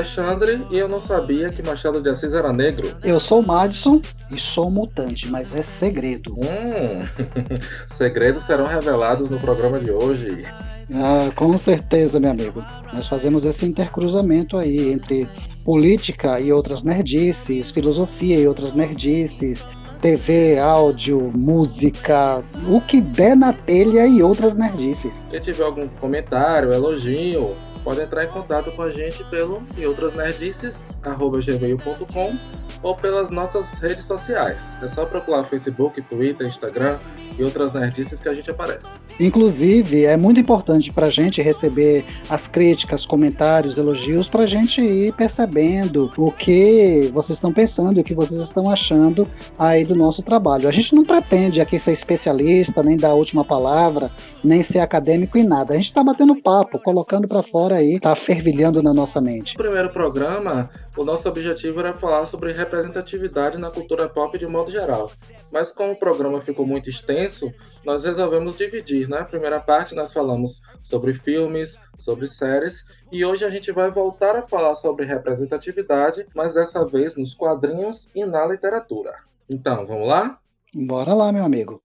Alexandre e eu não sabia que Machado de Assis era negro. Eu sou o Madison e sou mutante, mas é segredo. Hum, segredos serão revelados no programa de hoje. Ah, com certeza, meu amigo. Nós fazemos esse intercruzamento aí entre política e outras nerdices, filosofia e outras nerdices, TV, áudio, música, o que der na telha e outras nerdices. Quem tiver algum comentário, elogio, pode entrar em contato com a gente pelo e nerdices@gmail.com ou pelas nossas redes sociais. É só procurar Facebook, Twitter, Instagram e outras nerdices que a gente aparece. Inclusive, é muito importante para a gente receber as críticas, comentários, elogios, para a gente ir percebendo o que vocês estão pensando, o que vocês estão achando aí do nosso trabalho. A gente não pretende aqui ser especialista, nem dar a última palavra, nem ser acadêmico em nada. A gente está batendo papo, colocando para fora aí, tá fervilhando na nossa mente. No primeiro programa, o nosso objetivo era falar sobre representatividade na cultura pop de modo geral. Mas como o programa ficou muito extenso, nós resolvemos dividir. Na né? primeira parte nós falamos sobre filmes, sobre séries, e hoje a gente vai voltar a falar sobre representatividade, mas dessa vez nos quadrinhos e na literatura. Então, vamos lá? Bora lá, meu amigo.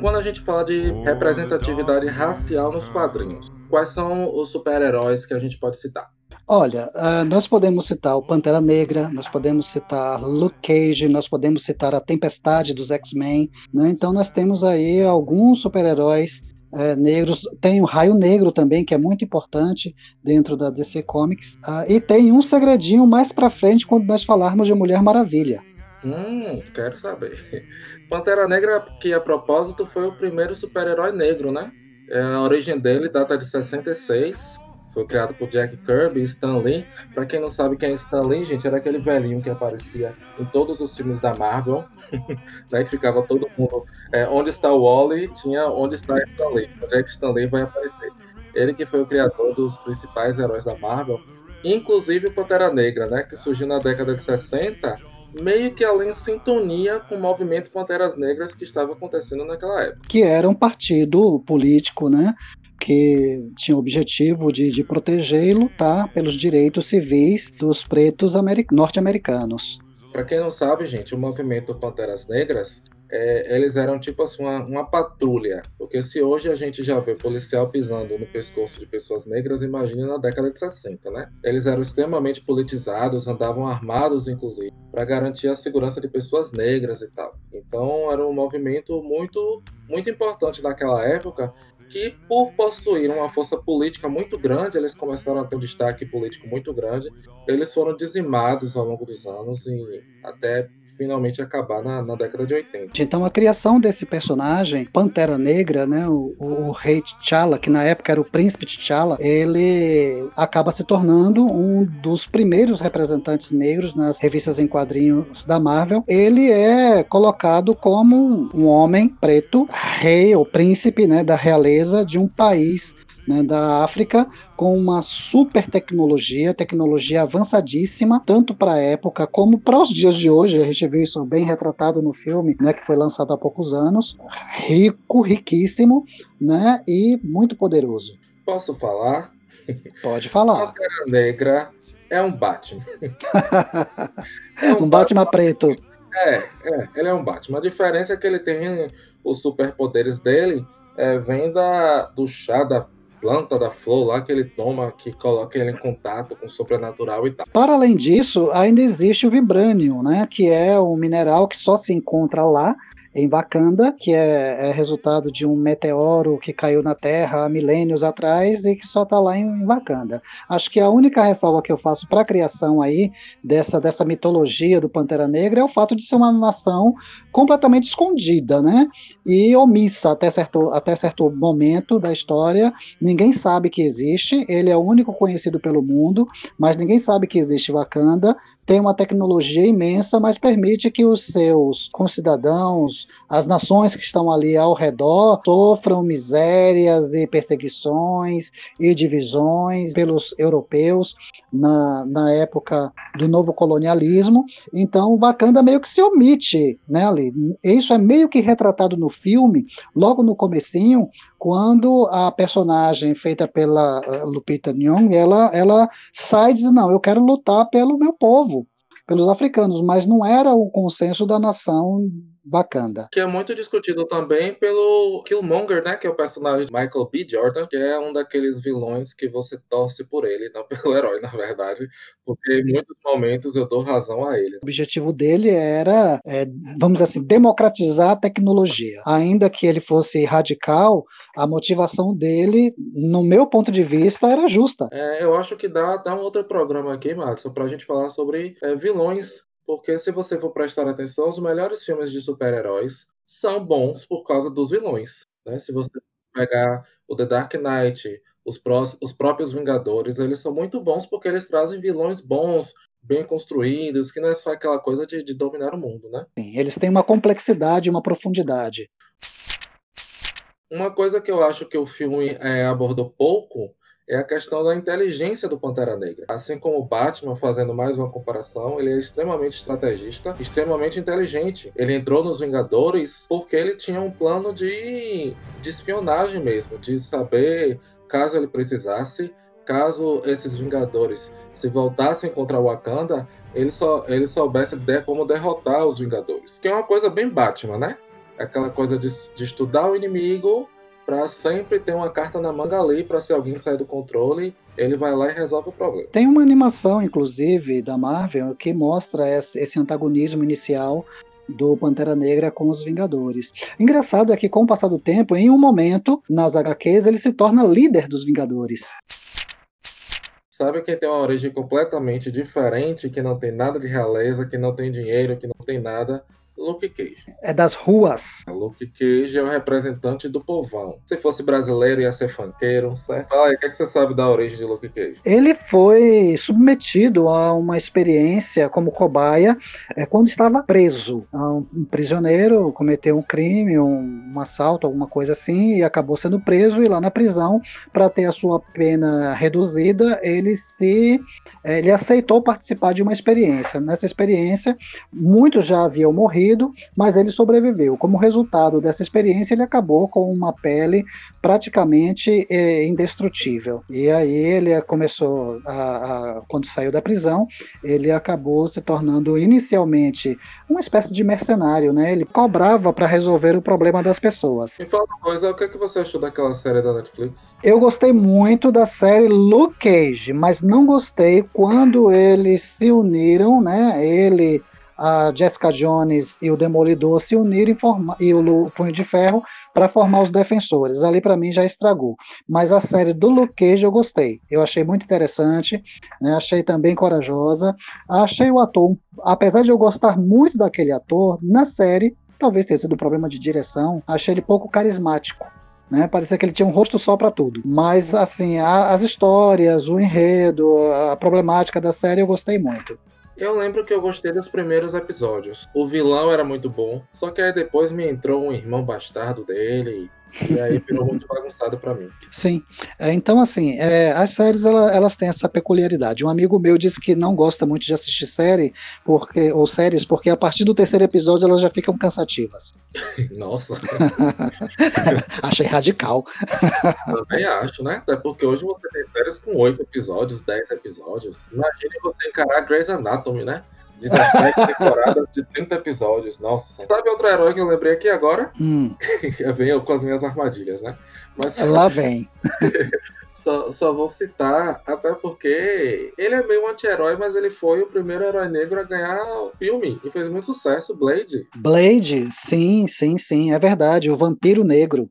Quando a gente fala de representatividade racial nos quadrinhos, quais são os super-heróis que a gente pode citar? Olha, uh, nós podemos citar o Pantera Negra, nós podemos citar Luke Cage, nós podemos citar a Tempestade dos X-Men, né? Então nós temos aí alguns super-heróis é, negros. Tem o Raio Negro também, que é muito importante dentro da DC Comics. Uh, e tem um segredinho mais para frente quando nós falarmos de Mulher Maravilha. Hum, quero saber. Pantera Negra, que a propósito foi o primeiro super-herói negro, né? É, a origem dele data de 66. Foi criado por Jack Kirby e Stan Lee. Pra quem não sabe quem é Stan Lee, gente, era aquele velhinho que aparecia em todos os filmes da Marvel. né, que ficava todo mundo. É, onde está o Wally? Tinha onde está Stan Lee. O Jack Stan Lee vai aparecer. Ele que foi o criador dos principais heróis da Marvel, inclusive o Pantera Negra, né? Que surgiu na década de 60 meio que além em sintonia com o movimento Panteras Negras que estava acontecendo naquela época. Que era um partido político, né? Que tinha o objetivo de, de proteger e lutar pelos direitos civis dos pretos norte-americanos. Para quem não sabe, gente, o movimento Panteras Negras é, eles eram tipo assim, uma, uma, patrulha. Porque se hoje a gente já vê policial pisando no pescoço de pessoas negras, imagine na década de 60, né? Eles eram extremamente politizados, andavam armados, inclusive, para garantir a segurança de pessoas negras e tal. Então era um movimento muito, muito importante naquela época que, por possuir uma força política muito grande, eles começaram a ter um destaque político muito grande. Eles foram dizimados ao longo dos anos e até finalmente acabar na, na década de 80. Então, a criação desse personagem, Pantera Negra, né, o, o, o rei T'Challa, que na época era o príncipe T'Challa, ele acaba se tornando um dos primeiros representantes negros nas revistas em quadrinhos da Marvel. Ele é colocado como um homem preto, rei ou príncipe né, da realeza de um país né, da África com uma super tecnologia, tecnologia avançadíssima, tanto para a época como para os dias de hoje. A gente viu isso bem retratado no filme, né, que foi lançado há poucos anos. Rico, riquíssimo, né, e muito poderoso. Posso falar? Pode falar. Pantera Negra é um Batman. é um, um Batman, Batman preto. É, é, ele é um Batman. A diferença é que ele tem os superpoderes dele é, vem da, do chá da planta da flor lá que ele toma, que coloca ele em contato com o sobrenatural e tal. Para além disso, ainda existe o vibranium, né, que é um mineral que só se encontra lá em Wakanda, que é, é, resultado de um meteoro que caiu na Terra há milênios atrás e que só está lá em, Wakanda. Acho que a única ressalva que eu faço para a criação aí dessa, dessa mitologia do Pantera Negra é o fato de ser uma nação completamente escondida, né? E omissa até certo, até certo momento da história. Ninguém sabe que existe. Ele é o único conhecido pelo mundo, mas ninguém sabe que existe Wakanda. Tem uma tecnologia imensa, mas permite que os seus concidadãos, as nações que estão ali ao redor, sofram misérias e perseguições e divisões pelos europeus na, na época do novo colonialismo. Então, Wakanda meio que se omite né, ali. Isso é meio que retratado no filme, logo no comecinho, quando a personagem feita pela eh, Lupita Nyong'o, ela, ela sai e diz, não, eu quero lutar pelo meu povo, pelos africanos, mas não era o consenso da nação Wakanda. Que é muito discutido também pelo Killmonger, né? Que é o personagem de Michael B. Jordan, que é um daqueles vilões que você torce por ele, não pelo herói, na verdade. Porque em muitos momentos eu dou razão a ele. O objetivo dele era, é, vamos dizer assim, democratizar a tecnologia. Ainda que ele fosse radical, a motivação dele, no meu ponto de vista, era justa. É, eu acho que dá, dá um outro programa aqui, Max, para a gente falar sobre é, vilões porque se você for prestar atenção, os melhores filmes de super-heróis são bons por causa dos vilões. Né? Se você pegar o The Dark Knight, os, prós, os próprios Vingadores, eles são muito bons porque eles trazem vilões bons, bem construídos, que não é só aquela coisa de, de dominar o mundo, né? Sim, eles têm uma complexidade, uma profundidade. Uma coisa que eu acho que o filme é, abordou pouco é a questão da inteligência do Pantera Negra. Assim como o Batman, fazendo mais uma comparação, ele é extremamente estrategista, extremamente inteligente. Ele entrou nos Vingadores porque ele tinha um plano de, de espionagem mesmo, de saber, caso ele precisasse, caso esses Vingadores se voltassem contra Wakanda, ele, só, ele soubesse de, como derrotar os Vingadores. Que é uma coisa bem Batman, né? Aquela coisa de, de estudar o inimigo para sempre ter uma carta na manga ali para se alguém sair do controle, ele vai lá e resolve o problema. Tem uma animação, inclusive, da Marvel que mostra esse antagonismo inicial do Pantera Negra com os Vingadores. Engraçado é que, com o passar do tempo, em um momento, nas HQs, ele se torna líder dos Vingadores. Sabe quem tem uma origem completamente diferente, que não tem nada de realeza, que não tem dinheiro, que não tem nada? Luke Cage. É das ruas. Luke Cage é o representante do povão. Se fosse brasileiro, ia ser funkeiro, certo? Fala aí, o que, é que você sabe da origem de Luke Cage? Ele foi submetido a uma experiência como cobaia é, quando estava preso. Um prisioneiro cometeu um crime, um, um assalto, alguma coisa assim, e acabou sendo preso. E lá na prisão, para ter a sua pena reduzida, ele se é, ele aceitou participar de uma experiência. Nessa experiência, muitos já haviam morrido, mas ele sobreviveu. Como resultado dessa experiência, ele acabou com uma pele praticamente é, indestrutível. E aí ele começou, a, a, quando saiu da prisão, ele acabou se tornando inicialmente uma espécie de mercenário, né? Ele cobrava para resolver o problema das pessoas. Me fala uma coisa, o que, é que você achou daquela série da Netflix? Eu gostei muito da série Luke Cage, mas não gostei quando eles se uniram, né? Ele a Jessica Jones e o Demolidor se uniram e o Punho de Ferro para formar os defensores. Ali para mim já estragou. Mas a série do Luke Cage eu gostei. Eu achei muito interessante, né? achei também corajosa. Achei o ator, apesar de eu gostar muito daquele ator, na série, talvez tenha sido um problema de direção, achei ele pouco carismático. Né? Parecia que ele tinha um rosto só para tudo. Mas, assim, a, as histórias, o enredo, a problemática da série eu gostei muito. Eu lembro que eu gostei dos primeiros episódios. O vilão era muito bom, só que aí depois me entrou um irmão bastardo dele e aí virou muito bagunçado para mim. Sim. É, então, assim, é, as séries elas, elas, têm essa peculiaridade. Um amigo meu disse que não gosta muito de assistir série porque, ou séries porque a partir do terceiro episódio elas já ficam cansativas. Nossa. Achei radical. Também acho, né? Até porque hoje você tem séries com oito episódios, dez episódios. Imagine você encarar Grey's Anatomy, né? 17 temporadas de 30 episódios. Nossa. Sabe outro herói que eu lembrei aqui agora? Hum. eu venho com as minhas armadilhas, né? Mas Lá vem. só, só vou citar, até porque ele é meio um anti-herói, mas ele foi o primeiro herói negro a ganhar o filme e fez muito sucesso, Blade. Blade, sim, sim, sim, é verdade. O Vampiro Negro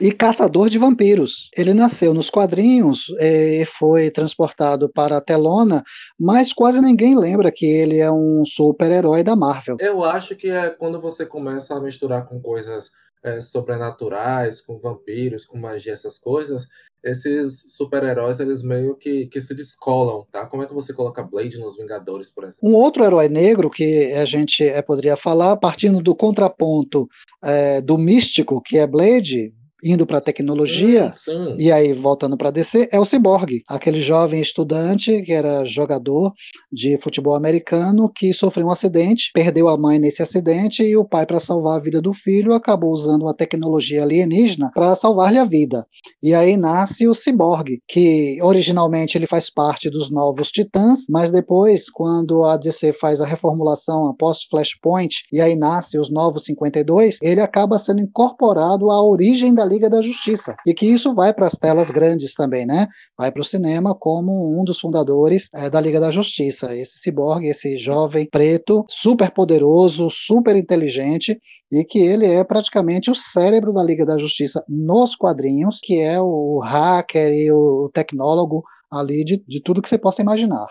e caçador de vampiros. Ele nasceu nos quadrinhos e foi transportado para a telona, mas quase ninguém lembra que ele é um super-herói da Marvel. Eu acho que é quando você começa a misturar com coisas é, sobrenaturais, com vampiros, com magia, essas coisas, esses super-heróis, eles meio que, que se descolam, tá? Como é que você coloca Blade nos Vingadores, por exemplo? Um outro herói negro que a gente é, poderia falar, partindo do contraponto é, do místico, que é Blade, indo para a tecnologia, hum, e aí voltando para DC, é o Cyborg, aquele jovem estudante que era jogador de futebol americano que sofreu um acidente, perdeu a mãe nesse acidente e o pai, para salvar a vida do filho, acabou usando uma tecnologia alienígena para salvar-lhe a vida. E aí nasce o Cyborg, que originalmente ele faz parte dos Novos Titãs, mas depois, quando a DC faz a reformulação após Flashpoint, e aí nasce os Novos 52, ele acaba sendo incorporado à origem da Liga da Justiça. E que isso vai para as telas grandes também, né? Vai para o cinema como um dos fundadores é, da Liga da Justiça. Esse ciborgue, esse jovem preto, super poderoso, super inteligente, e que ele é praticamente o cérebro da Liga da Justiça nos quadrinhos, que é o hacker e o tecnólogo ali de, de tudo que você possa imaginar.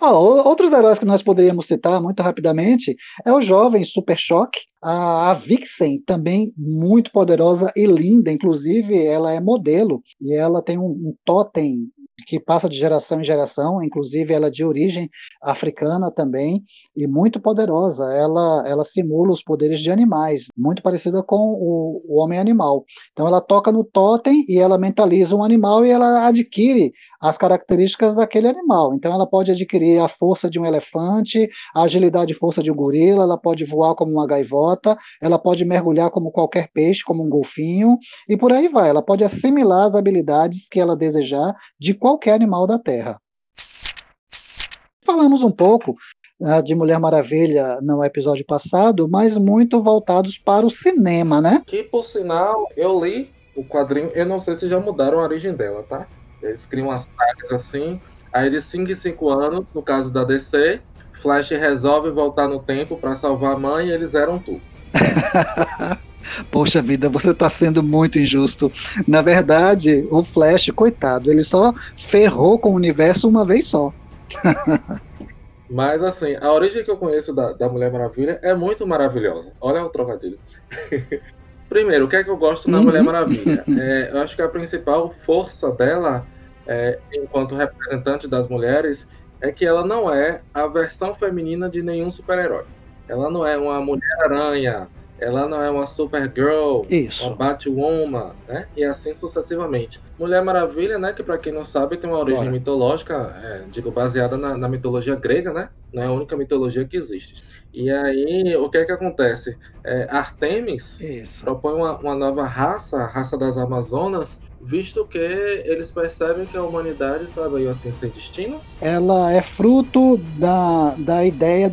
Oh, outros heróis que nós poderíamos citar muito rapidamente é o jovem Super Choque, a, a Vixen, também muito poderosa e linda, inclusive ela é modelo e ela tem um, um totem que passa de geração em geração, inclusive ela é de origem africana também e muito poderosa. Ela, ela simula os poderes de animais, muito parecida com o, o homem animal. Então ela toca no totem e ela mentaliza um animal e ela adquire as características daquele animal. Então ela pode adquirir a força de um elefante, a agilidade e força de um gorila, ela pode voar como uma gaivota, ela pode mergulhar como qualquer peixe, como um golfinho, e por aí vai. Ela pode assimilar as habilidades que ela desejar de qualquer animal da Terra. Falamos um pouco de Mulher Maravilha no episódio passado, mas muito voltados para o cinema, né? Que, por sinal, eu li o quadrinho, eu não sei se já mudaram a origem dela, tá? Eles criam umas sagas assim. Aí de 5 em 5 anos, no caso da DC, Flash resolve voltar no tempo para salvar a mãe e eles eram tudo. Poxa vida, você está sendo muito injusto. Na verdade, o Flash, coitado, ele só ferrou com o universo uma vez só. Mas assim, a origem que eu conheço da, da Mulher Maravilha é muito maravilhosa. Olha o trocadilho. Primeiro, o que é que eu gosto da uhum. Mulher Maravilha? É, eu acho que a principal força dela é, enquanto representante das mulheres, é que ela não é a versão feminina de nenhum super-herói. Ela não é uma Mulher-Aranha, ela não é uma Supergirl, Isso. uma Batwoman, né? E assim sucessivamente. Mulher Maravilha, né? Que para quem não sabe tem uma origem Bora. mitológica, é, digo, baseada na, na, mitologia grega, né? Não é a única mitologia que existe. E aí, o que é que acontece? É, Artemis Isso. propõe uma, uma nova raça, a raça das Amazonas, visto que eles percebem que a humanidade está meio assim sem destino? Ela é fruto da, da ideia,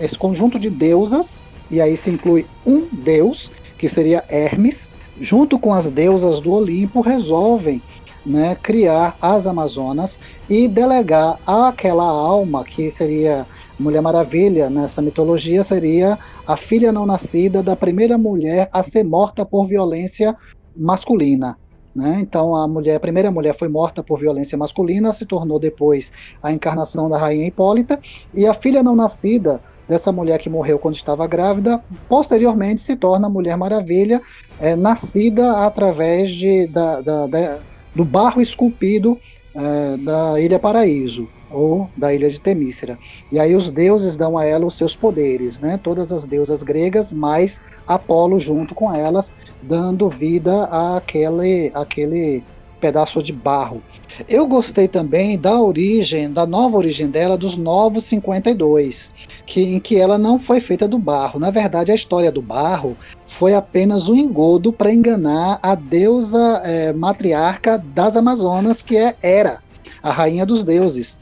esse conjunto de deusas, e aí se inclui um deus, que seria Hermes, junto com as deusas do Olimpo, resolvem né, criar as Amazonas e delegar àquela alma, que seria Mulher Maravilha, nessa mitologia, seria a filha não nascida da primeira mulher a ser morta por violência masculina. Né? Então a mulher, a primeira mulher foi morta por violência masculina, se tornou depois a encarnação da rainha Hipólita, e a filha não nascida dessa mulher que morreu quando estava grávida, posteriormente se torna a Mulher Maravilha, é, nascida através de, da, da, da, do barro esculpido é, da Ilha Paraíso ou da ilha de Temícera. E aí os deuses dão a ela os seus poderes, né? Todas as deusas gregas, mais Apolo junto com elas, dando vida àquele, àquele pedaço de barro. Eu gostei também da origem, da nova origem dela, dos Novos 52, que, em que ela não foi feita do barro. Na verdade, a história do barro foi apenas um engodo para enganar a deusa é, matriarca das Amazonas, que é Hera, a rainha dos deuses.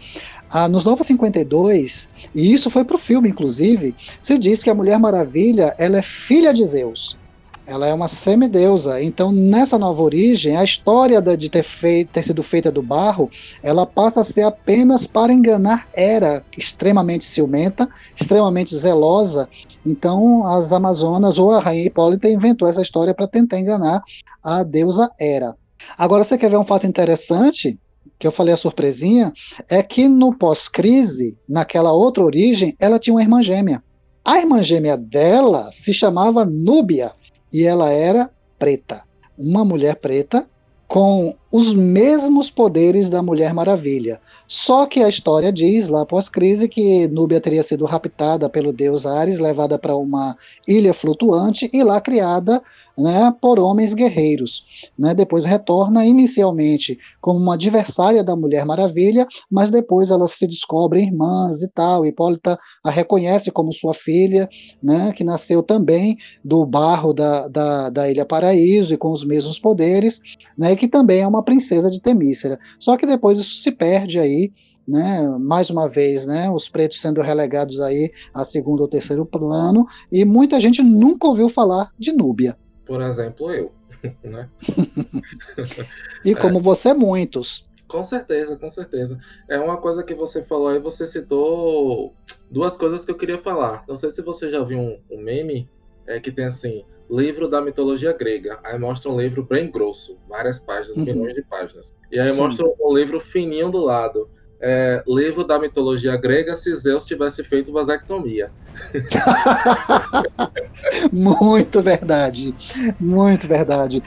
Ah, nos Novos 52, e isso foi para o filme, inclusive, se diz que a Mulher Maravilha ela é filha de Zeus. Ela é uma semideusa. Então, nessa nova origem, a história de ter, feito, ter sido feita do barro, ela passa a ser apenas para enganar Hera, extremamente ciumenta, extremamente zelosa. Então, as Amazonas ou a Rainha Hipólita inventou essa história para tentar enganar a deusa Hera. Agora, você quer ver um fato interessante? Que eu falei a surpresinha, é que no pós-crise, naquela outra origem, ela tinha uma irmã gêmea. A irmã gêmea dela se chamava Núbia e ela era preta. Uma mulher preta com os mesmos poderes da Mulher Maravilha. Só que a história diz, lá pós-crise, que Núbia teria sido raptada pelo deus Ares, levada para uma ilha flutuante e lá criada né, por homens guerreiros. Né, depois retorna inicialmente como uma adversária da Mulher Maravilha, mas depois elas se descobrem irmãs e tal. Hipólita a reconhece como sua filha, né, que nasceu também do barro da, da, da Ilha Paraíso e com os mesmos poderes, né, e que também é uma princesa de Temícera. Só que depois isso se perde aí né, mais uma vez, né, os pretos sendo relegados aí a segundo ou terceiro plano, e muita gente nunca ouviu falar de Núbia por exemplo, eu. Né? e como é. você, muitos. Com certeza, com certeza. É uma coisa que você falou aí, você citou duas coisas que eu queria falar. Não sei se você já viu um, um meme é, que tem assim, livro da mitologia grega. Aí mostra um livro bem grosso, várias páginas, uhum. milhões de páginas. E aí Sim. mostra um livro fininho do lado é, livro da mitologia grega se Zeus tivesse feito vasectomia. muito verdade, muito verdade.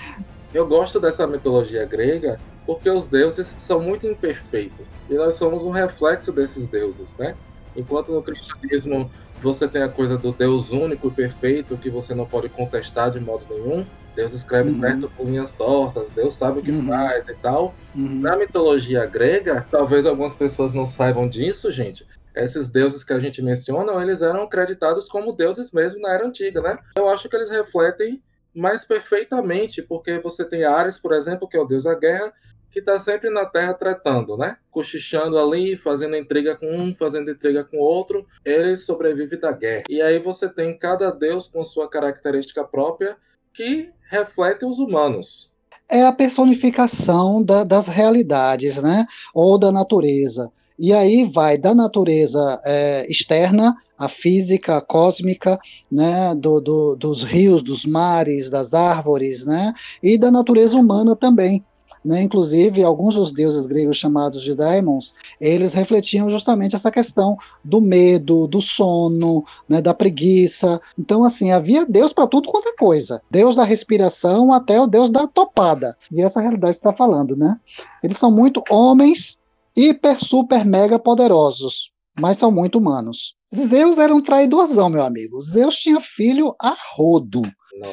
Eu gosto dessa mitologia grega porque os deuses são muito imperfeitos e nós somos um reflexo desses deuses, né? Enquanto no cristianismo você tem a coisa do Deus único e perfeito que você não pode contestar de modo nenhum, Deus escreve uhum. certo com linhas tortas, Deus sabe o que uhum. faz e tal. Uhum. Na mitologia grega, talvez algumas pessoas não saibam disso, gente. Esses deuses que a gente menciona, eles eram acreditados como deuses mesmo na era antiga, né? Eu acho que eles refletem mais perfeitamente, porque você tem Ares, por exemplo, que é o deus da guerra, que está sempre na Terra tratando, né? Cochichando ali, fazendo intriga com um, fazendo intriga com outro. Ele sobrevive da guerra. E aí você tem cada deus com sua característica própria que refletem os humanos. É a personificação da, das realidades, né? Ou da natureza. E aí vai da natureza é, externa, a física a cósmica, né, do, do, dos rios, dos mares, das árvores, né, e da natureza humana também. Né? Inclusive, alguns dos deuses gregos chamados de daimons, eles refletiam justamente essa questão do medo, do sono, né, da preguiça. Então, assim, havia Deus para tudo quanto é coisa. Deus da respiração até o Deus da topada. E essa realidade está falando, né? Eles são muito homens hiper, super, mega poderosos, mas são muito humanos. Zeus era um traidorzão, meu amigo. Zeus tinha filho a rodo.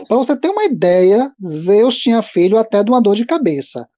Para você ter uma ideia, Zeus tinha filho até de uma dor de cabeça.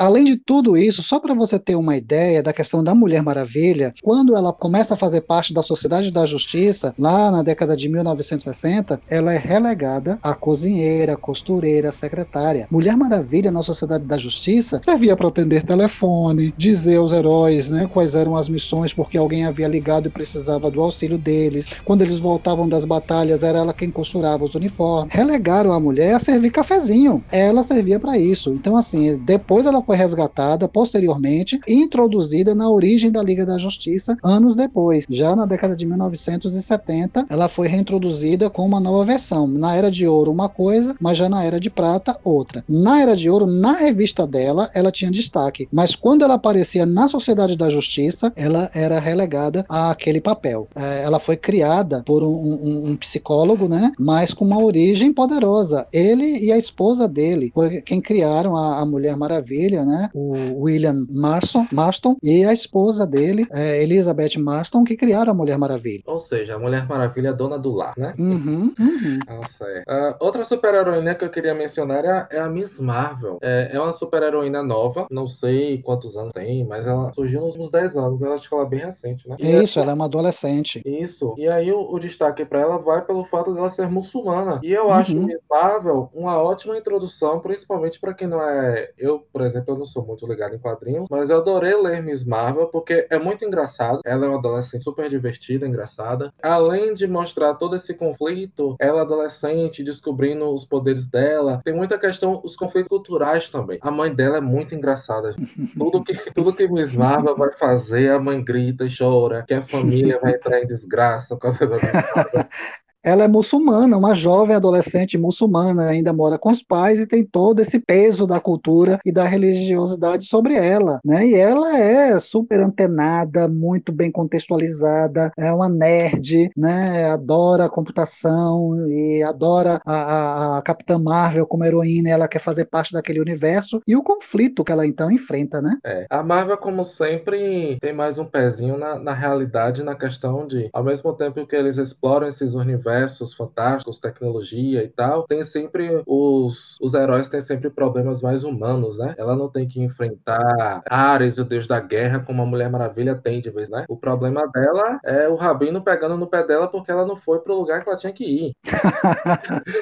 Além de tudo isso, só para você ter uma ideia da questão da Mulher Maravilha, quando ela começa a fazer parte da Sociedade da Justiça, lá na década de 1960, ela é relegada a cozinheira, costureira, secretária. Mulher Maravilha na Sociedade da Justiça servia para atender telefone, dizer aos heróis né, quais eram as missões, porque alguém havia ligado e precisava do auxílio deles. Quando eles voltavam das batalhas, era ela quem costurava os uniformes. Relegaram a mulher a servir cafezinho. Ela servia para isso. Então, assim, depois ela foi resgatada posteriormente e introduzida na origem da Liga da Justiça anos depois. Já na década de 1970, ela foi reintroduzida com uma nova versão. Na Era de Ouro, uma coisa, mas já na Era de Prata, outra. Na Era de Ouro, na revista dela, ela tinha destaque, mas quando ela aparecia na Sociedade da Justiça, ela era relegada àquele papel. É, ela foi criada por um, um, um psicólogo, né? Mas com uma origem poderosa. Ele e a esposa dele foi quem criaram a, a Mulher Maravilha né? O William Marston, Marston e a esposa dele, é, Elizabeth Marston, que criaram a Mulher Maravilha. Ou seja, a Mulher Maravilha é dona do lar, né? Uhum, uhum. Nossa, é. Uh, outra super-heroína que eu queria mencionar é a, é a Miss Marvel. É, é uma super-heroína nova, não sei quantos anos tem, mas ela surgiu nos uns 10 anos. Eu acho que ela é bem recente, né? Isso, ela é uma adolescente. Isso. E aí o, o destaque para ela vai pelo fato dela ser muçulmana. E eu uhum. acho Miss Marvel uma ótima introdução, principalmente para quem não é. Eu, por exemplo, eu não sou muito ligado em quadrinhos, mas eu adorei ler Miss Marvel porque é muito engraçado. Ela é uma adolescente super divertida, engraçada. Além de mostrar todo esse conflito, ela adolescente descobrindo os poderes dela, tem muita questão, os conflitos culturais também. A mãe dela é muito engraçada. Tudo que, tudo que Miss Marvel vai fazer, a mãe grita e chora, que a família vai entrar em desgraça por causa da Miss Marvel. ela é muçulmana, uma jovem adolescente muçulmana, ainda mora com os pais e tem todo esse peso da cultura e da religiosidade sobre ela, né? E ela é super antenada, muito bem contextualizada, é uma nerd, né? Adora computação e adora a, a, a Capitã Marvel como heroína, ela quer fazer parte daquele universo e o conflito que ela então enfrenta, né? É, a Marvel, como sempre, tem mais um pezinho na, na realidade, na questão de, ao mesmo tempo que eles exploram esses universos fantásticos, tecnologia e tal, tem sempre os, os heróis têm sempre problemas mais humanos, né? Ela não tem que enfrentar Ares, o deus da guerra, como a Mulher Maravilha tem de vez, né? O problema dela é o Rabino pegando no pé dela porque ela não foi pro lugar que ela tinha que ir.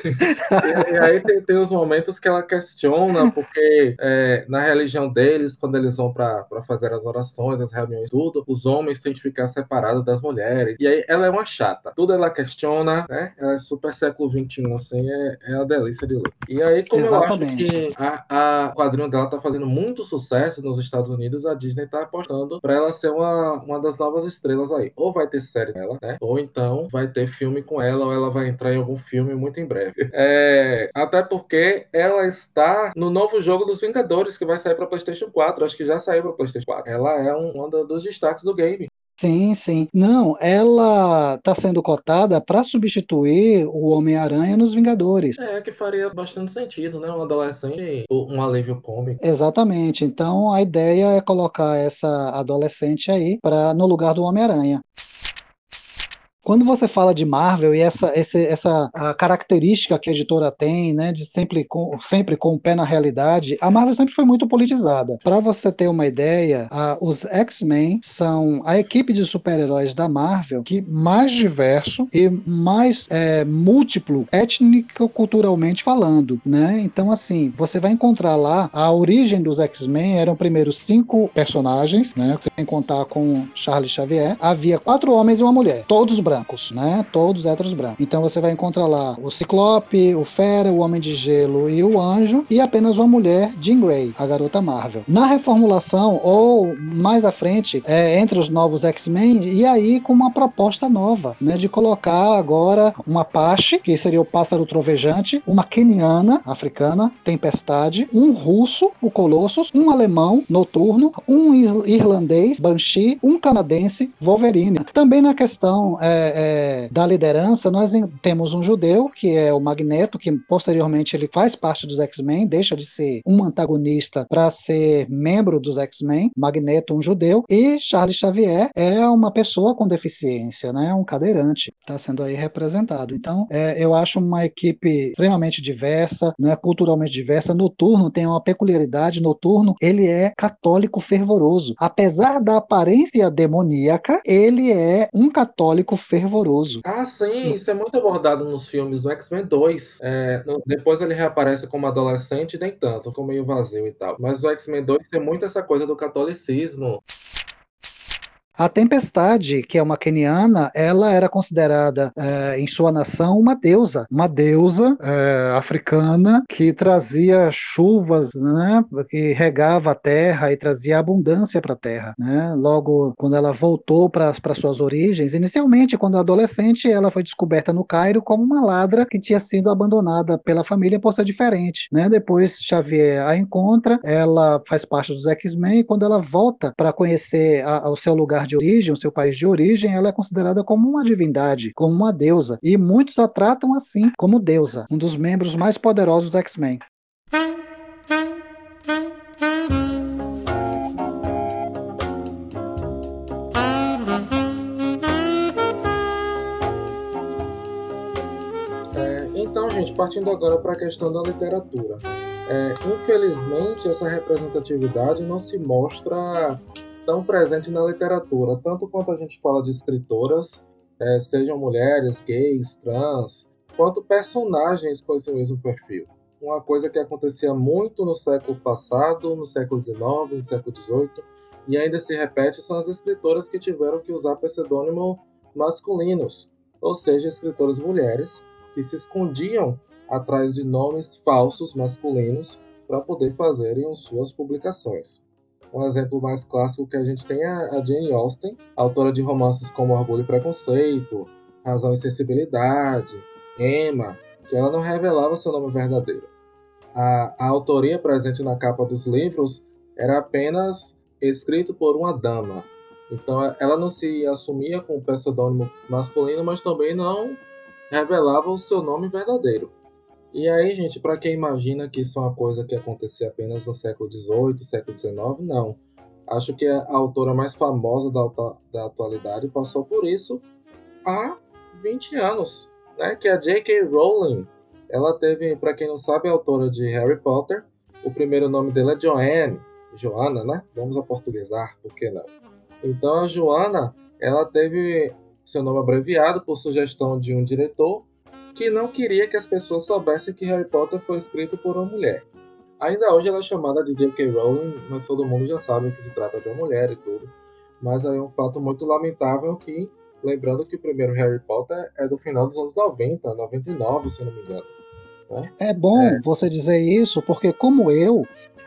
e, e, aí tem, tem os momentos que ela questiona, porque é, na religião deles, quando eles vão para fazer as orações, as reuniões, tudo, os homens têm que ficar separados das mulheres. E aí ela é uma chata. Tudo ela questiona, né? Ela é super século XXI, assim, é, é a delícia de ler. E aí, como Exatamente. eu acho que a, a quadrinho dela tá fazendo muito sucesso nos Estados Unidos, a Disney tá apostando para ela ser uma, uma das novas estrelas aí. Ou vai ter série com ela, né? Ou então vai ter filme com ela, ou ela vai entrar em algum filme muito em breve. É, até porque ela está no novo jogo dos Vingadores, que vai sair para PlayStation 4. Acho que já saiu para PlayStation 4. Ela é um, um dos destaques do game. Sim, sim. Não, ela está sendo cotada para substituir o Homem-Aranha nos Vingadores. É, que faria bastante sentido, né? Um adolescente, um alívio cômico. Exatamente. Então a ideia é colocar essa adolescente aí para no lugar do Homem-Aranha. Quando você fala de Marvel e essa, essa, essa característica que a editora tem, né, de sempre com, sempre com o pé na realidade, a Marvel sempre foi muito politizada. Para você ter uma ideia, a, os X-Men são a equipe de super-heróis da Marvel que mais diverso e mais é, múltiplo étnico-culturalmente falando, né? Então, assim, você vai encontrar lá a origem dos X-Men eram primeiro cinco personagens, né? Sem contar com Charles Xavier. Havia quatro homens e uma mulher, todos brancos brancos, né? Todos héteros brancos. Então você vai encontrar lá o Ciclope, o Fera, o Homem de Gelo e o Anjo, e apenas uma mulher, Jean Grey, a garota Marvel. Na reformulação, ou mais à frente, é, entre os novos X-Men, e aí com uma proposta nova, né? De colocar agora uma Apache, que seria o pássaro trovejante, uma keniana, africana, Tempestade, um russo, o Colossus, um alemão, Noturno, um irlandês, Banshee, um canadense, Wolverine. Também na questão é, é, da liderança, nós temos um judeu, que é o Magneto, que posteriormente ele faz parte dos X-Men, deixa de ser um antagonista para ser membro dos X-Men, Magneto, um judeu, e Charles Xavier é uma pessoa com deficiência, né, um cadeirante, está sendo aí representado. Então, é, eu acho uma equipe extremamente diversa, né, culturalmente diversa. Noturno tem uma peculiaridade, Noturno, ele é católico fervoroso. Apesar da aparência demoníaca, ele é um católico fervoroso. Ah, sim, isso é muito abordado nos filmes do X-Men 2. É, depois ele reaparece como adolescente, nem tanto, como meio vazio e tal. Mas no X-Men 2 tem muito essa coisa do catolicismo. A Tempestade, que é uma keniana, ela era considerada é, em sua nação uma deusa, uma deusa é, africana que trazia chuvas, né, que regava a terra e trazia abundância para a terra. Né? Logo, quando ela voltou para suas origens, inicialmente, quando adolescente, ela foi descoberta no Cairo como uma ladra que tinha sido abandonada pela família por ser diferente. Né? Depois, Xavier a encontra, ela faz parte dos X-Men e quando ela volta para conhecer a, o seu lugar de origem, o seu país de origem, ela é considerada como uma divindade, como uma deusa, e muitos a tratam assim, como deusa, um dos membros mais poderosos do X-Men. É, então, gente, partindo agora para a questão da literatura. É, infelizmente, essa representatividade não se mostra tão presente na literatura, tanto quanto a gente fala de escritoras, é, sejam mulheres, gays, trans, quanto personagens com esse mesmo perfil. Uma coisa que acontecia muito no século passado, no século XIX, no século XVIII, e ainda se repete são as escritoras que tiveram que usar pseudônimo masculinos, ou seja, escritoras mulheres que se escondiam atrás de nomes falsos masculinos para poder fazerem suas publicações. Um exemplo mais clássico que a gente tem é a Jane Austen, autora de romances como Orgulho e Preconceito, Razão e Sensibilidade, Emma, que ela não revelava seu nome verdadeiro. A, a autoria presente na capa dos livros era apenas escrito por uma dama. Então ela não se assumia com o pseudônimo masculino, mas também não revelava o seu nome verdadeiro. E aí, gente, para quem imagina que isso é uma coisa que acontecia apenas no século XVIII, século XIX, não. Acho que a autora mais famosa da, da atualidade passou por isso há 20 anos, né? Que é a J.K. Rowling. Ela teve, para quem não sabe, é autora de Harry Potter. O primeiro nome dela é Joanne, Joana, né? Vamos a portuguesar, por que não? Então a Joana, ela teve seu nome abreviado por sugestão de um diretor que não queria que as pessoas soubessem que Harry Potter foi escrito por uma mulher. Ainda hoje ela é chamada de J.K. Rowling, mas todo mundo já sabe que se trata de uma mulher e tudo. Mas é um fato muito lamentável que, lembrando que o primeiro Harry Potter é do final dos anos 90, 99, se não me engano. Né? É bom é. você dizer isso, porque como eu,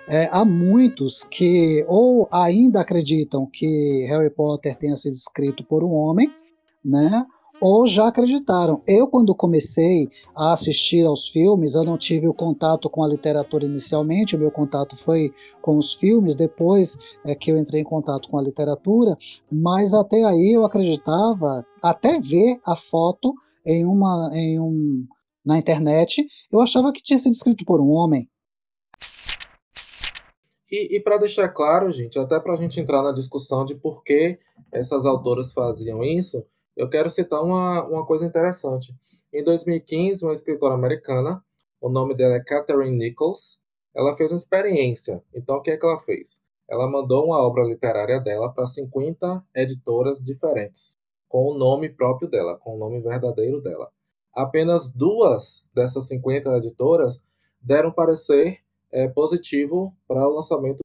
é, há muitos que ou ainda acreditam que Harry Potter tenha sido escrito por um homem, né? Ou já acreditaram. Eu, quando comecei a assistir aos filmes, eu não tive o contato com a literatura inicialmente, o meu contato foi com os filmes, depois é que eu entrei em contato com a literatura, mas até aí eu acreditava, até ver a foto em uma, em um, na internet, eu achava que tinha sido escrito por um homem. E, e para deixar claro, gente, até para a gente entrar na discussão de por que essas autoras faziam isso, eu quero citar uma, uma coisa interessante. Em 2015, uma escritora americana, o nome dela é Catherine Nichols, ela fez uma experiência. Então, o que é que ela fez? Ela mandou uma obra literária dela para 50 editoras diferentes, com o nome próprio dela, com o nome verdadeiro dela. Apenas duas dessas 50 editoras deram parecer é, positivo para o lançamento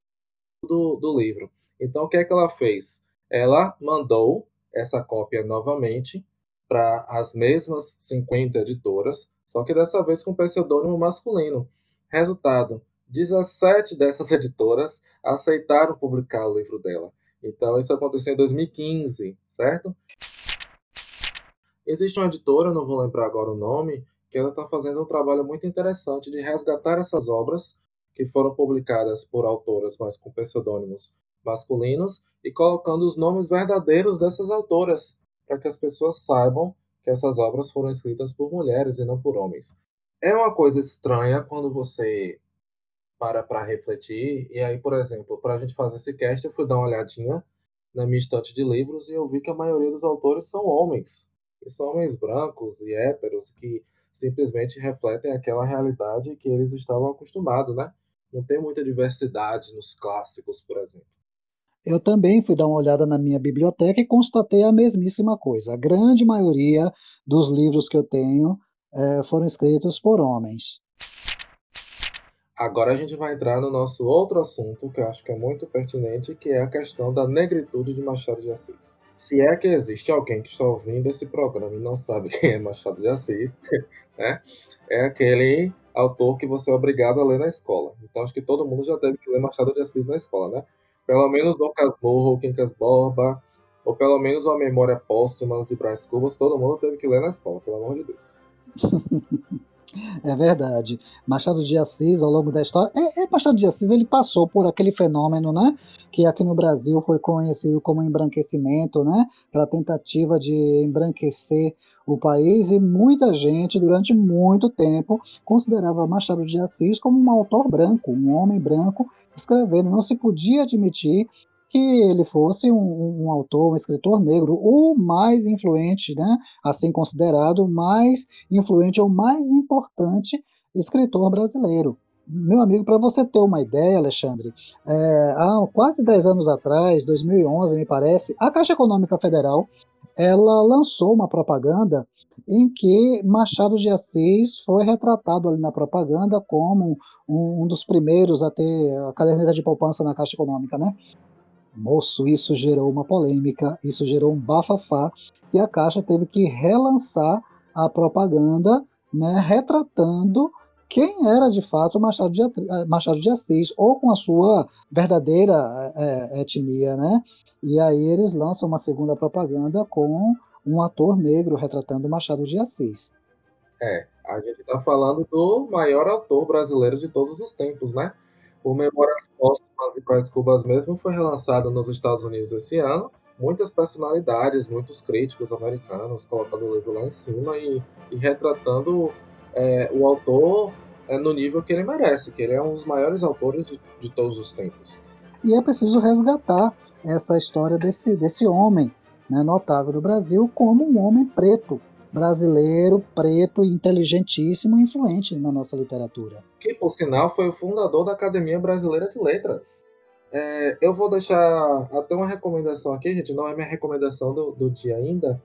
do, do livro. Então, o que é que ela fez? Ela mandou essa cópia novamente para as mesmas 50 editoras, só que dessa vez com pseudônimo masculino. Resultado: 17 dessas editoras aceitaram publicar o livro dela. Então, isso aconteceu em 2015, certo? Existe uma editora, não vou lembrar agora o nome, que ela está fazendo um trabalho muito interessante de resgatar essas obras que foram publicadas por autoras, mas com pseudônimos masculinos, e colocando os nomes verdadeiros dessas autoras, para que as pessoas saibam que essas obras foram escritas por mulheres e não por homens. É uma coisa estranha quando você para para refletir, e aí, por exemplo, para a gente fazer esse cast, eu fui dar uma olhadinha na minha estante de livros e eu vi que a maioria dos autores são homens. E são homens brancos e héteros que simplesmente refletem aquela realidade que eles estavam acostumados, né? Não tem muita diversidade nos clássicos, por exemplo. Eu também fui dar uma olhada na minha biblioteca e constatei a mesmíssima coisa. A grande maioria dos livros que eu tenho é, foram escritos por homens. Agora a gente vai entrar no nosso outro assunto que eu acho que é muito pertinente, que é a questão da negritude de Machado de Assis. Se é que existe alguém que está ouvindo esse programa e não sabe quem é Machado de Assis, né? É aquele autor que você é obrigado a ler na escola. Então acho que todo mundo já que ler Machado de Assis na escola, né? Pelo menos Dom Casmurro, Quincas Borba, ou pelo menos uma memória póstuma de Brás Cubas, todo mundo teve que ler na escola, pelo amor de Deus. É verdade. Machado de Assis, ao longo da história, é, é, Machado de Assis ele passou por aquele fenômeno, né, que aqui no Brasil foi conhecido como embranquecimento, né, pela tentativa de embranquecer o país e muita gente durante muito tempo considerava Machado de Assis como um autor branco, um homem branco escrevendo. Não se podia admitir que ele fosse um, um, autor, um escritor negro, o mais influente, né, assim considerado, o mais influente ou mais importante escritor brasileiro. Meu amigo, para você ter uma ideia, Alexandre, é, há quase 10 anos atrás, 2011 me parece, a Caixa Econômica Federal ela lançou uma propaganda em que Machado de Assis foi retratado ali na propaganda como um, um dos primeiros a ter a caderneta de poupança na Caixa Econômica, né? Moço, isso gerou uma polêmica, isso gerou um bafafá, e a Caixa teve que relançar a propaganda, né, retratando quem era de fato Machado de, eh, Machado de Assis, ou com a sua verdadeira é, etnia, né? E aí eles lançam uma segunda propaganda com um ator negro retratando Machado de Assis. É, a gente está falando do maior autor brasileiro de todos os tempos, né? O Memórias Póstumas e Brás Cubas mesmo foi relançado nos Estados Unidos esse ano. Muitas personalidades, muitos críticos americanos colocando o livro lá em cima e, e retratando é, o autor é, no nível que ele merece, que ele é um dos maiores autores de, de todos os tempos. E é preciso resgatar essa história desse, desse homem né, notável do Brasil como um homem preto, brasileiro, preto, inteligentíssimo e influente na nossa literatura. Que, por sinal, foi o fundador da Academia Brasileira de Letras. É, eu vou deixar até uma recomendação aqui, gente, não é minha recomendação do, do dia ainda,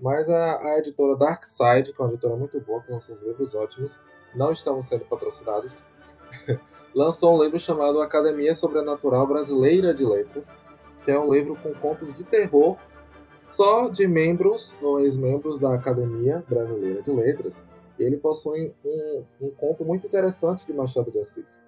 mas a, a editora Dark Side, que é uma editora muito boa, que lança os livros ótimos, não estamos sendo patrocinados, lançou um livro chamado Academia Sobrenatural Brasileira de Letras, que é um livro com contos de terror só de membros ou ex-membros da Academia Brasileira de Letras. Ele possui um, um conto muito interessante de Machado de Assis.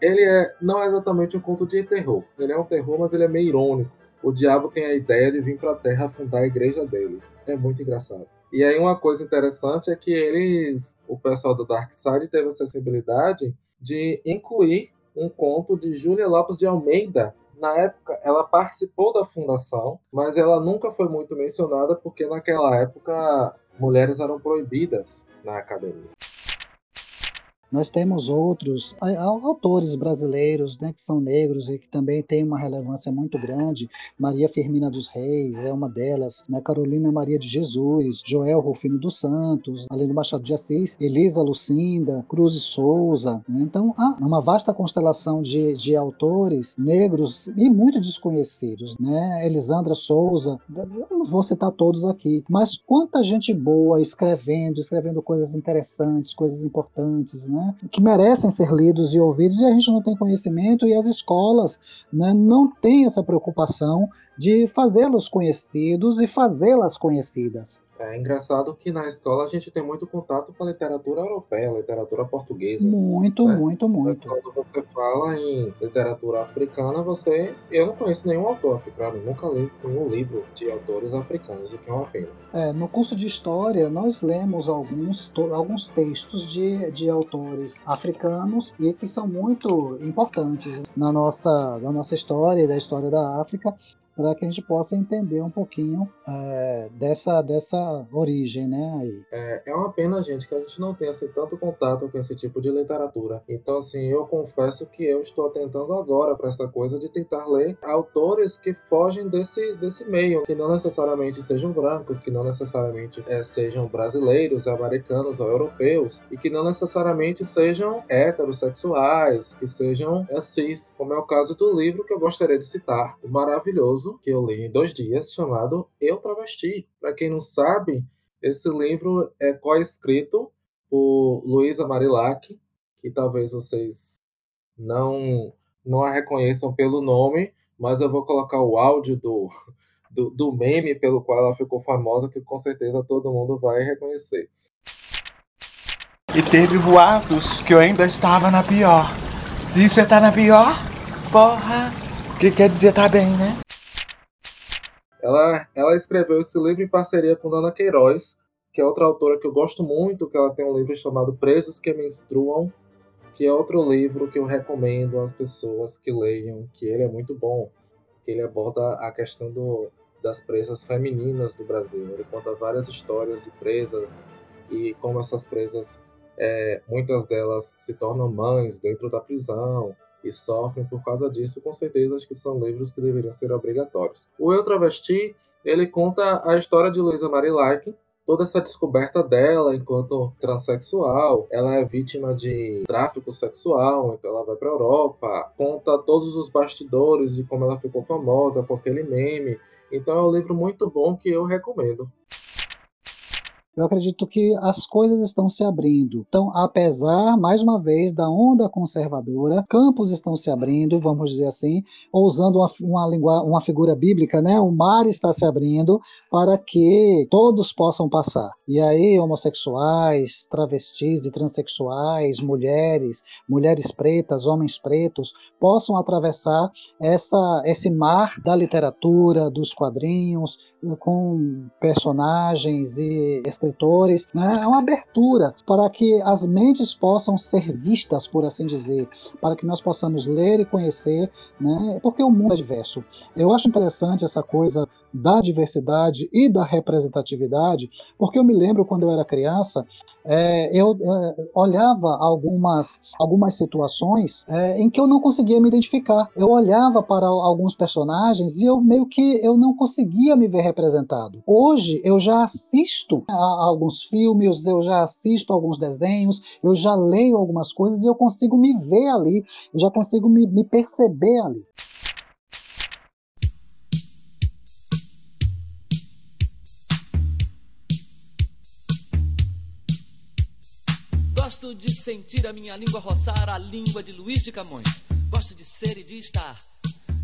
Ele é não é exatamente um conto de terror. Ele é um terror, mas ele é meio irônico. O diabo tem a ideia de vir para a Terra fundar a igreja dele. É muito engraçado. E aí uma coisa interessante é que eles, o pessoal do Dark Side teve a sensibilidade de incluir um conto de Júlia Lopes de Almeida na época, ela participou da fundação, mas ela nunca foi muito mencionada porque naquela época mulheres eram proibidas na academia. Nós temos outros autores brasileiros né, que são negros e que também têm uma relevância muito grande. Maria Firmina dos Reis é uma delas, né, Carolina Maria de Jesus, Joel Rufino dos Santos, além do Machado de Assis, Elisa Lucinda, Cruz e Souza. Né? Então, há uma vasta constelação de, de autores negros e muito desconhecidos. Né? Elisandra Souza, eu não vou citar todos aqui, mas quanta gente boa escrevendo, escrevendo coisas interessantes, coisas importantes, né? Né, que merecem ser lidos e ouvidos e a gente não tem conhecimento e as escolas né, não têm essa preocupação de fazê-los conhecidos e fazê-las conhecidas. É engraçado que na escola a gente tem muito contato com a literatura europeia, a literatura portuguesa. Muito, né? muito, muito. Mas quando você fala em literatura africana, você. Eu não conheço nenhum autor africano, nunca li nenhum livro de autores africanos, o que é uma pena. É, no curso de História, nós lemos alguns, alguns textos de, de autores africanos e que são muito importantes na nossa, na nossa história e da história da África para que a gente possa entender um pouquinho é, dessa, dessa origem, né? Aí. É, é uma pena, gente, que a gente não tenha assim, tanto contato com esse tipo de literatura. Então, assim, eu confesso que eu estou atentando agora para essa coisa de tentar ler autores que fogem desse, desse meio, que não necessariamente sejam brancos, que não necessariamente é, sejam brasileiros, americanos ou europeus, e que não necessariamente sejam heterossexuais, que sejam é, cis, como é o caso do livro que eu gostaria de citar, o maravilhoso que eu li em dois dias, chamado Eu Travesti. Para quem não sabe, esse livro é co-escrito por Luísa Marilac, que talvez vocês não, não a reconheçam pelo nome, mas eu vou colocar o áudio do, do, do meme pelo qual ela ficou famosa, que com certeza todo mundo vai reconhecer. E teve boatos que eu ainda estava na pior. Se você tá na pior, porra, o que quer dizer tá bem, né? Ela, ela escreveu esse livro em parceria com Dana Queiroz, que é outra autora que eu gosto muito, que ela tem um livro chamado Presos que Menstruam, que é outro livro que eu recomendo às pessoas que leiam, que ele é muito bom, que ele aborda a questão do, das presas femininas do Brasil. Ele conta várias histórias de presas e como essas presas, é, muitas delas se tornam mães dentro da prisão, e sofrem por causa disso, com certeza acho que são livros que deveriam ser obrigatórios. O Eu Travesti, ele conta a história de Luisa Marilac, toda essa descoberta dela enquanto transexual, ela é vítima de tráfico sexual, então ela vai para Europa, conta todos os bastidores de como ela ficou famosa com aquele meme. Então é um livro muito bom que eu recomendo eu acredito que as coisas estão se abrindo. Então, apesar, mais uma vez, da onda conservadora, campos estão se abrindo, vamos dizer assim, ou usando uma, uma, língua, uma figura bíblica, né? O mar está se abrindo para que todos possam passar. E aí, homossexuais, travestis e transexuais, mulheres, mulheres pretas, homens pretos, possam atravessar essa, esse mar da literatura, dos quadrinhos, com personagens e escritores, né? é uma abertura para que as mentes possam ser vistas, por assim dizer, para que nós possamos ler e conhecer, né? porque o mundo é diverso. Eu acho interessante essa coisa da diversidade e da representatividade, porque eu me lembro quando eu era criança, é, eu é, olhava algumas, algumas situações é, em que eu não conseguia me identificar. Eu olhava para alguns personagens e eu meio que eu não conseguia me ver representado. Hoje eu já assisto a, a alguns filmes, eu já assisto alguns desenhos, eu já leio algumas coisas e eu consigo me ver ali, eu já consigo me, me perceber ali. Gosto de sentir a minha língua roçar a língua de Luiz de Camões. Gosto de ser e de estar.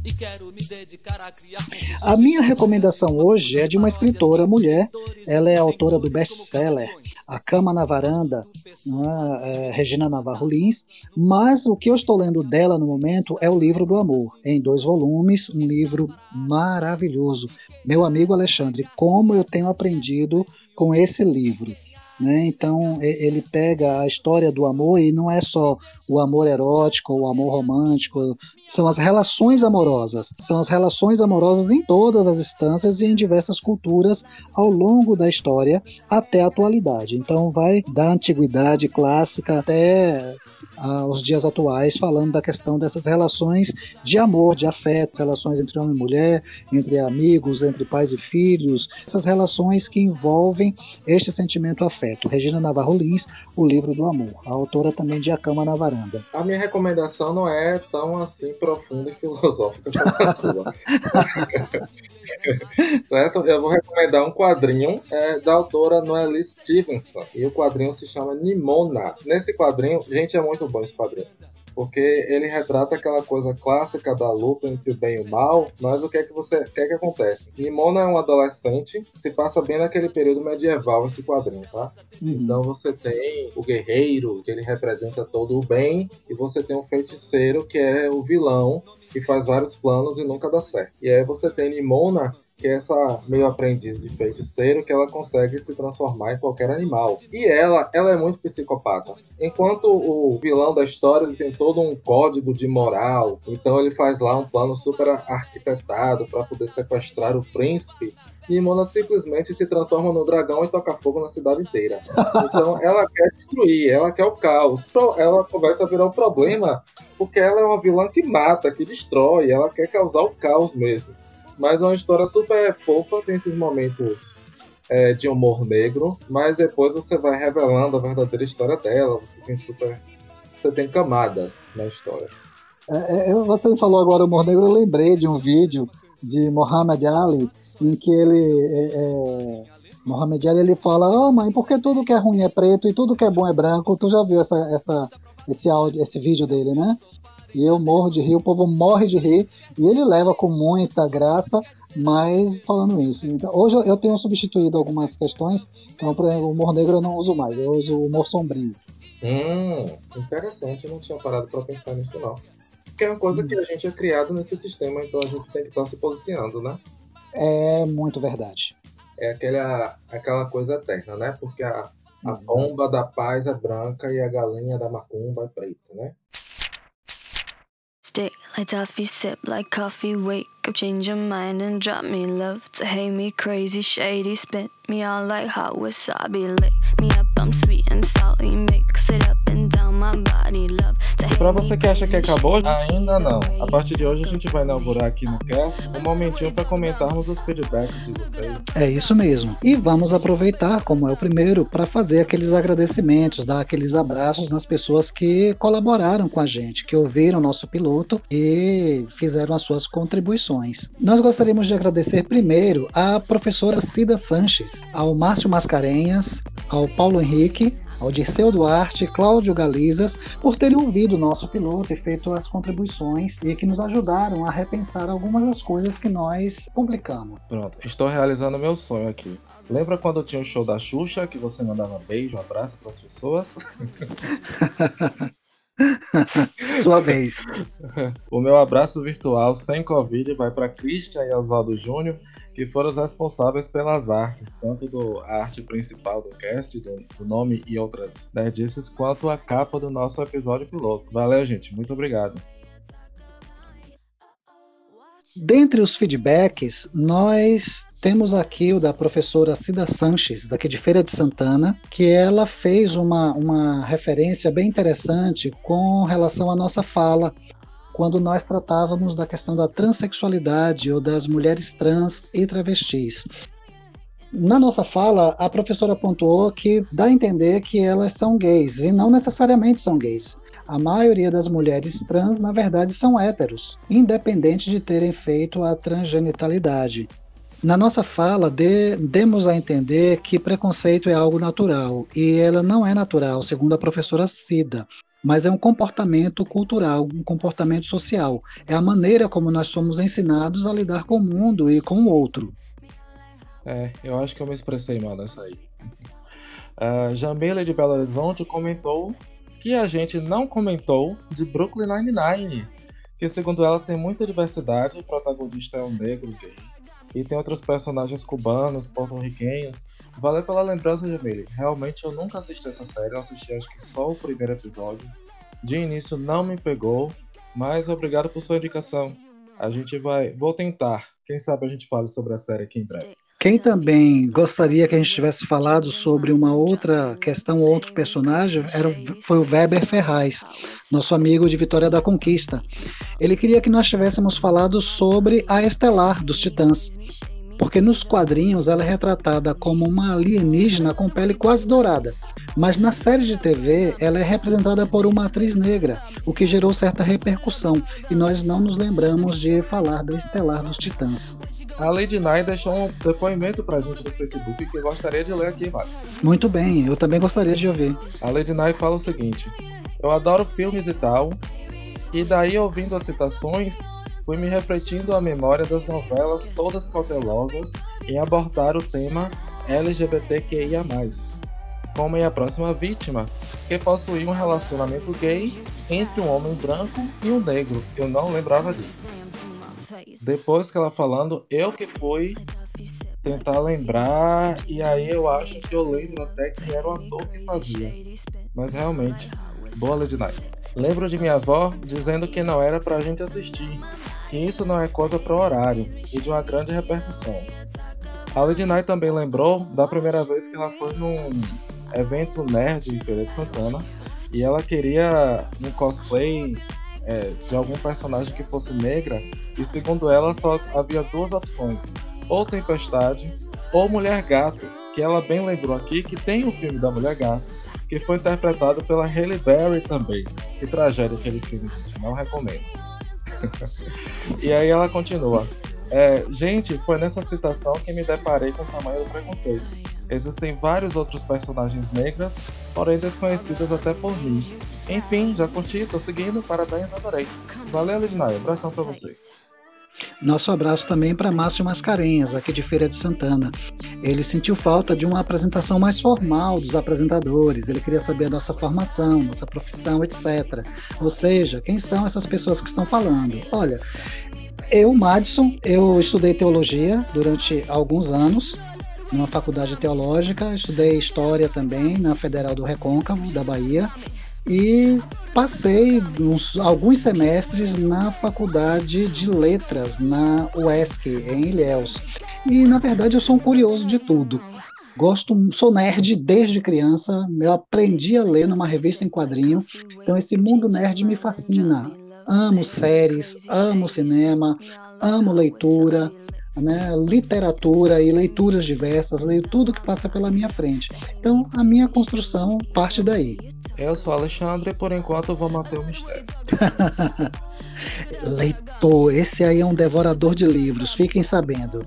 E quero me dedicar a criar. A minha recomendação hoje é de uma escritora mulher. Ela é autora do best-seller A Cama na Varanda, né, é, Regina Navarro Lins. Mas o que eu estou lendo dela no momento é o livro do amor, em dois volumes, um livro maravilhoso. Meu amigo Alexandre, como eu tenho aprendido com esse livro. Né? Então ele pega a história do amor e não é só o amor erótico, o amor romântico, são as relações amorosas. São as relações amorosas em todas as instâncias e em diversas culturas ao longo da história até a atualidade. Então vai da antiguidade clássica até aos dias atuais, falando da questão dessas relações de amor, de afeto, relações entre homem e mulher, entre amigos, entre pais e filhos, essas relações que envolvem este sentimento afeto. Regina Navarro Lins, O Livro do Amor, a autora também de A Cama na Varanda. A minha recomendação não é tão assim profunda e filosófica como a sua. certo? Eu vou recomendar um quadrinho é, da autora Noelle Stevenson. E o quadrinho se chama Nimona. Nesse quadrinho, gente, é muito bom esse quadrinho porque ele retrata aquela coisa clássica da luta entre o bem e o mal, mas o que é que você quer que acontece? Nimona é um adolescente, se passa bem naquele período medieval esse quadrinho, tá? Uhum. Então você tem o guerreiro, que ele representa todo o bem, e você tem o feiticeiro, que é o vilão, que faz vários planos e nunca dá certo. E aí você tem Nimona, que é essa meio aprendiz de feiticeiro que ela consegue se transformar em qualquer animal. E ela, ela é muito psicopata. Enquanto o vilão da história ele tem todo um código de moral, então ele faz lá um plano super arquitetado para poder sequestrar o príncipe. E Mona simplesmente se transforma no dragão e toca fogo na cidade inteira. Então ela quer destruir, ela quer o caos. Então, ela começa a virar um problema porque ela é uma vilã que mata, que destrói, ela quer causar o caos mesmo. Mas é uma história super fofa, tem esses momentos é, de humor negro, mas depois você vai revelando a verdadeira história dela, você tem super. Você tem camadas na história. É, é, você me falou agora humor negro, eu lembrei de um vídeo de Muhammad Ali, em que ele. É, é Muhammad Ali ele fala, oh mãe, por que tudo que é ruim é preto e tudo que é bom é branco? Tu já viu essa, essa, esse áudio, esse vídeo dele, né? E eu morro de rir, o povo morre de rir, e ele leva com muita graça, mas falando isso. Então, hoje eu tenho substituído algumas questões, então, por exemplo, o humor negro eu não uso mais, eu uso o humor sombrio. Hum, interessante, eu não tinha parado para pensar nisso não. Porque é uma coisa hum. que a gente é criado nesse sistema, então a gente tem que estar tá se posicionando, né? É muito verdade. É aquela, aquela coisa eterna, né? Porque a, a bomba da paz é branca e a galinha da macumba é preta, né? Stick like toffee, sip like coffee, wake up, change your mind and drop me love to hate me crazy, shady, spit me all like hot wasabi, lick me up, I'm sweet and salty, mix it up and down my body, love pra você que acha que acabou, ainda não. A partir de hoje a gente vai inaugurar aqui no cast um momentinho para comentarmos os feedbacks de vocês. É isso mesmo. E vamos aproveitar, como é o primeiro, para fazer aqueles agradecimentos, dar aqueles abraços nas pessoas que colaboraram com a gente, que ouviram nosso piloto e fizeram as suas contribuições. Nós gostaríamos de agradecer primeiro à professora Cida Sanches, ao Márcio Mascarenhas, ao Paulo Henrique, ao Dirceu Duarte, Cláudio Galizas, por terem ouvido o nosso piloto e feito as contribuições e que nos ajudaram a repensar algumas das coisas que nós publicamos. Pronto, estou realizando meu sonho aqui. Lembra quando tinha o show da Xuxa que você mandava beijo, abraço para as pessoas? Sua vez. o meu abraço virtual sem Covid vai para Christian e Oswaldo Júnior, que foram os responsáveis pelas artes, tanto do a arte principal do cast, do, do nome e outras nerdices, quanto a capa do nosso episódio piloto. Valeu, gente. Muito obrigado. Dentre os feedbacks, nós temos aqui o da professora Cida Sanches, daqui de Feira de Santana, que ela fez uma, uma referência bem interessante com relação à nossa fala, quando nós tratávamos da questão da transexualidade ou das mulheres trans e travestis. Na nossa fala, a professora pontuou que dá a entender que elas são gays, e não necessariamente são gays a maioria das mulheres trans, na verdade, são héteros, independente de terem feito a transgenitalidade. Na nossa fala, de, demos a entender que preconceito é algo natural, e ela não é natural, segundo a professora Cida, mas é um comportamento cultural, um comportamento social. É a maneira como nós somos ensinados a lidar com o mundo e com o outro. É, eu acho que eu me expressei mal nessa aí. Uh, Jamila de Belo Horizonte comentou que a gente não comentou de Brooklyn Nine-Nine, que segundo ela tem muita diversidade, o protagonista é um negro gay, e tem outros personagens cubanos, porto-riquenhos. Valeu pela lembrança, Jamile. Realmente eu nunca assisti essa série, eu assisti acho que só o primeiro episódio. De início não me pegou, mas obrigado por sua indicação. A gente vai. Vou tentar. Quem sabe a gente fale sobre a série aqui em breve. Quem também gostaria que a gente tivesse falado sobre uma outra questão, outro personagem, era, foi o Weber Ferraz, nosso amigo de Vitória da Conquista. Ele queria que nós tivéssemos falado sobre a Estelar dos Titãs, porque nos quadrinhos ela é retratada como uma alienígena com pele quase dourada. Mas na série de TV ela é representada por uma atriz negra, o que gerou certa repercussão, e nós não nos lembramos de falar da Estelar dos Titãs. A Lady Nai deixou um depoimento pra gente no Facebook que eu gostaria de ler aqui, Márcio. Muito bem, eu também gostaria de ouvir. A Lady Nai fala o seguinte: Eu adoro filmes e tal, e daí ouvindo as citações, fui me refletindo a memória das novelas todas cautelosas em abordar o tema LGBTQIA como é a próxima vítima, que possuía um relacionamento gay entre um homem branco e um negro. Eu não lembrava disso. Depois que ela falando, eu que fui tentar lembrar, e aí eu acho que eu lembro até que era o ator que fazia. Mas realmente, boa Lady Night. Lembro de minha avó dizendo que não era pra gente assistir, que isso não é coisa pro horário, e de uma grande repercussão. A Lady Night também lembrou da primeira vez que ela foi num evento nerd em Feira de Santana e ela queria um cosplay é, de algum personagem que fosse negra e segundo ela só havia duas opções, ou Tempestade ou Mulher Gato, que ela bem lembrou aqui que tem o um filme da Mulher Gato, que foi interpretado pela Halle Berry também. Que tragédia aquele filme, gente, não recomendo. e aí ela continua. É, gente, foi nessa citação que me deparei com o tamanho do preconceito. Existem vários outros personagens negras, porém desconhecidas até por mim. Enfim, já curti, tô seguindo, parabéns, adorei. Valeu, Lidnai, abração pra você. Nosso abraço também para Márcio Mascarenhas, aqui de Feira de Santana. Ele sentiu falta de uma apresentação mais formal dos apresentadores, ele queria saber a nossa formação, nossa profissão, etc. Ou seja, quem são essas pessoas que estão falando? Olha, eu, Madison, eu estudei teologia durante alguns anos, numa faculdade teológica, estudei história também na Federal do Recôncavo, da Bahia, e passei uns, alguns semestres na faculdade de letras, na UESC, em Ilhéus. E na verdade eu sou um curioso de tudo. Gosto, sou nerd desde criança, eu aprendi a ler numa revista em quadrinho, então esse mundo nerd me fascina. Amo séries, amo cinema, amo leitura, né, literatura e leituras diversas, leio tudo que passa pela minha frente. Então, a minha construção parte daí. Eu sou Alexandre por enquanto vou manter o mistério. Leitor, esse aí é um devorador de livros, fiquem sabendo.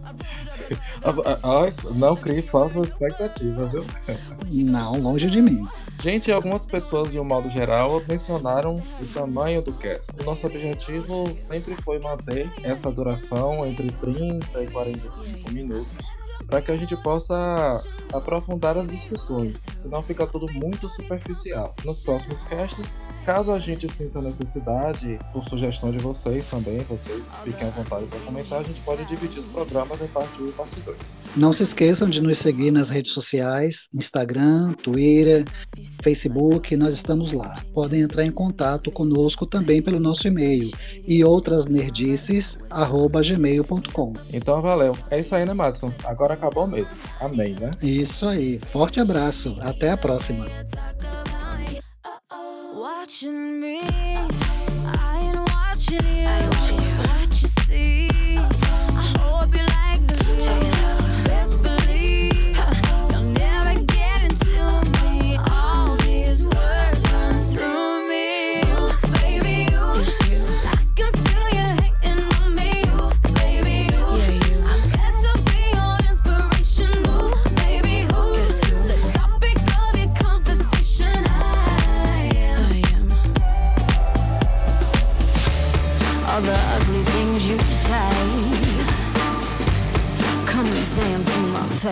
Não crie falsas expectativas, viu? Não, longe de mim. Gente, algumas pessoas, de um modo geral, mencionaram o tamanho do cast. O nosso objetivo sempre foi manter essa duração entre 30 e 45 minutos para que a gente possa aprofundar as discussões, senão fica tudo muito superficial. Nos próximos casts caso a gente sinta necessidade, por sugestão de vocês também, vocês fiquem à vontade para comentar, a gente pode dividir os programas em parte 1 e parte 2. Não se esqueçam de nos seguir nas redes sociais, Instagram, Twitter, Facebook, nós estamos lá. Podem entrar em contato conosco também pelo nosso e-mail e outras nerdices@gmail.com. Então valeu. É isso aí, né, Madison? Agora acabou mesmo. Amém, né? Isso aí. Forte abraço. Até a próxima. watching me. I ain't watching you. What you see.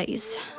guys.